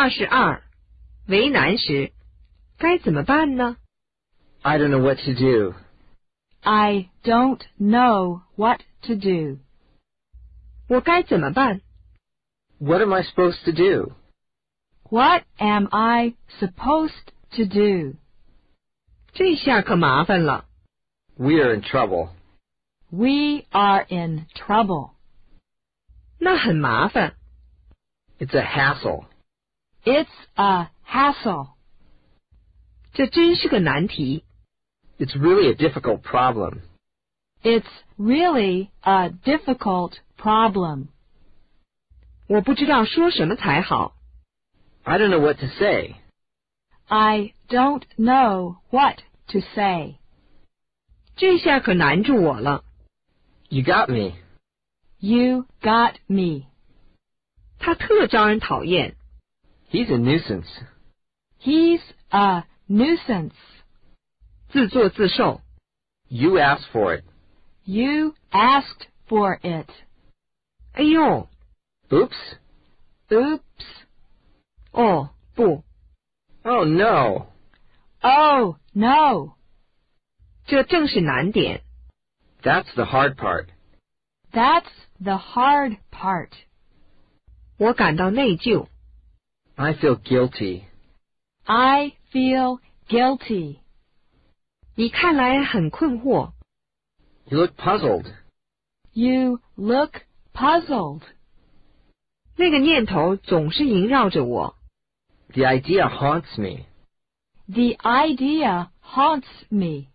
二十二，为难时，该怎么办呢？ I don't know what to do. I don't know what to do. 我该怎么办？ What am I supposed to do? What am I supposed to do? 这下可麻烦了。 We are in trouble. We are in trouble. 那很麻烦。 It's a hassle. It's a hassle. 这真是个难题。 It's really a difficult problem. It's really a difficult problem. 我不知道说什么才好。 I don't know what to say. I don't know what to say. 这下可难住我了。 You got me. You got me. 他特招人讨厌。 He's a nuisance. He's a nuisance. 自作自受。 You asked for it. You asked for it. 哎呦， Oops. Oops. 哦不， Oh no. Oh, no. 这正是难点。 That's the hard part. That's the hard part. 我感到内疚。 I feel guilty. I feel guilty. 你看来很困惑。 You look puzzled. You look puzzled. 那个念头总是萦绕着我。 The idea haunts me. The idea haunts me.